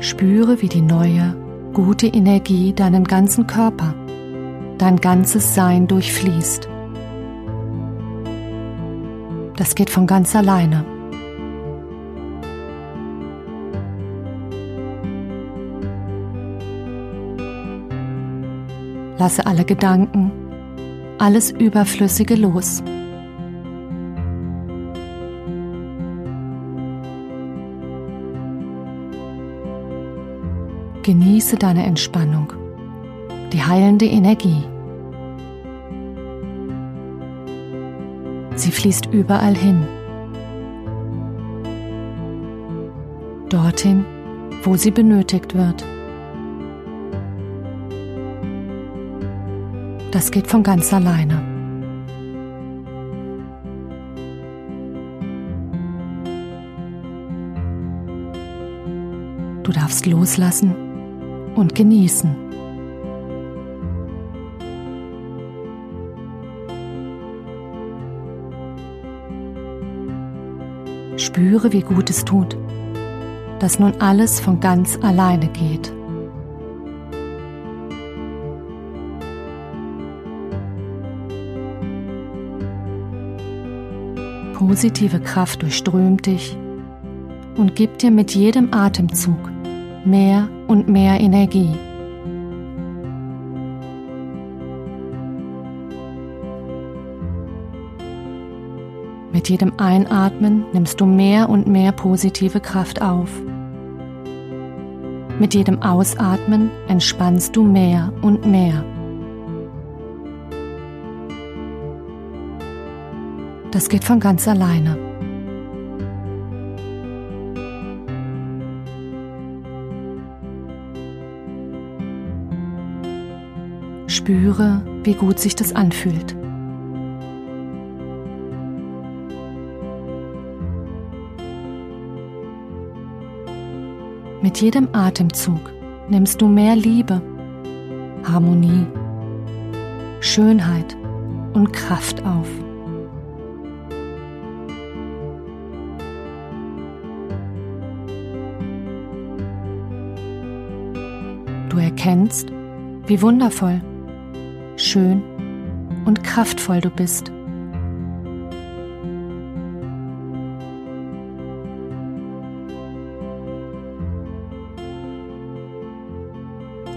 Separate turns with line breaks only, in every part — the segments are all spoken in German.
Spüre, wie die neue, gute Energie deinen ganzen Körper, dein ganzes Sein durchfließt. Das geht von ganz alleine. Lasse alle Gedanken, alles Überflüssige los. Genieße deine Entspannung, die heilende Energie. Sie fließt überall hin. Dorthin, wo sie benötigt wird. Das geht von ganz alleine. Du darfst loslassen und genießen. Spüre, wie gut es tut, dass nun alles von ganz alleine geht. Positive Kraft durchströmt dich und gibt dir mit jedem Atemzug mehr und mehr Energie. Mit jedem Einatmen nimmst du mehr und mehr positive Kraft auf. Mit jedem Ausatmen entspannst du mehr und mehr. Das geht von ganz alleine. Spüre, wie gut sich das anfühlt. Mit jedem Atemzug nimmst du mehr Liebe, Harmonie, Schönheit und Kraft auf. Du erkennst, wie wundervoll, schön und kraftvoll du bist.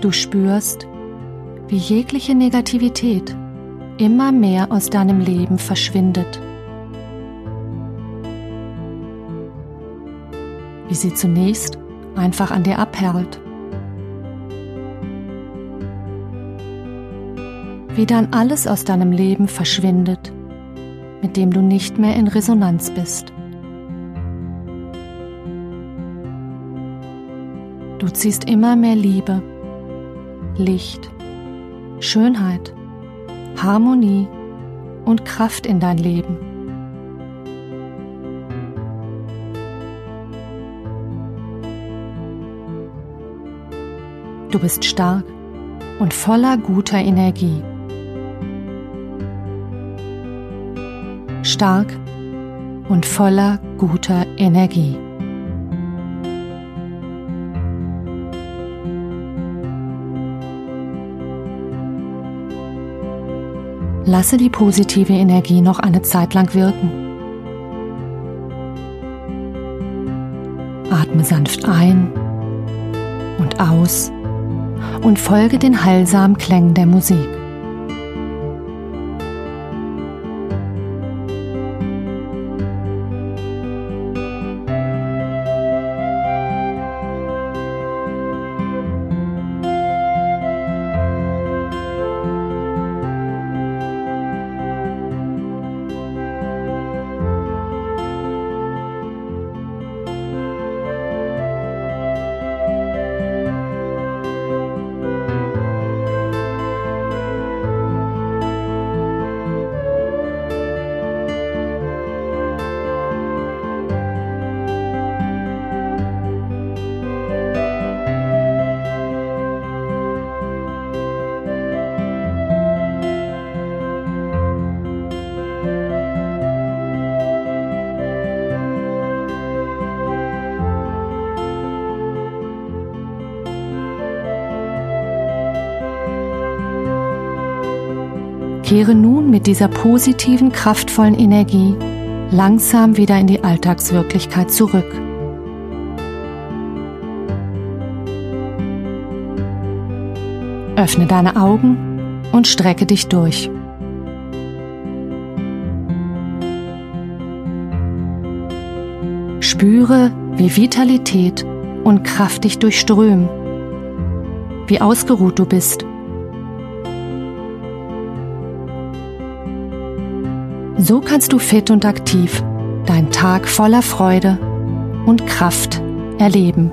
Du spürst, wie jegliche Negativität immer mehr aus deinem Leben verschwindet. Wie sie zunächst einfach an dir abperlt. Wie dann alles aus deinem Leben verschwindet, mit dem du nicht mehr in Resonanz bist. Du ziehst immer mehr Liebe Licht, Schönheit, Harmonie und Kraft in dein Leben. Du bist stark und voller guter Energie. Stark und voller guter Energie. Lasse die positive Energie noch eine Zeit lang wirken. Atme sanft ein und aus und folge den heilsamen Klängen der Musik. Kehre nun mit dieser positiven, kraftvollen Energie langsam wieder in die Alltagswirklichkeit zurück. Öffne deine Augen und strecke dich durch. Spüre, wie Vitalität und Kraft dich durchströmen, wie ausgeruht du bist. So kannst du fit und aktiv deinen Tag voller Freude und Kraft erleben.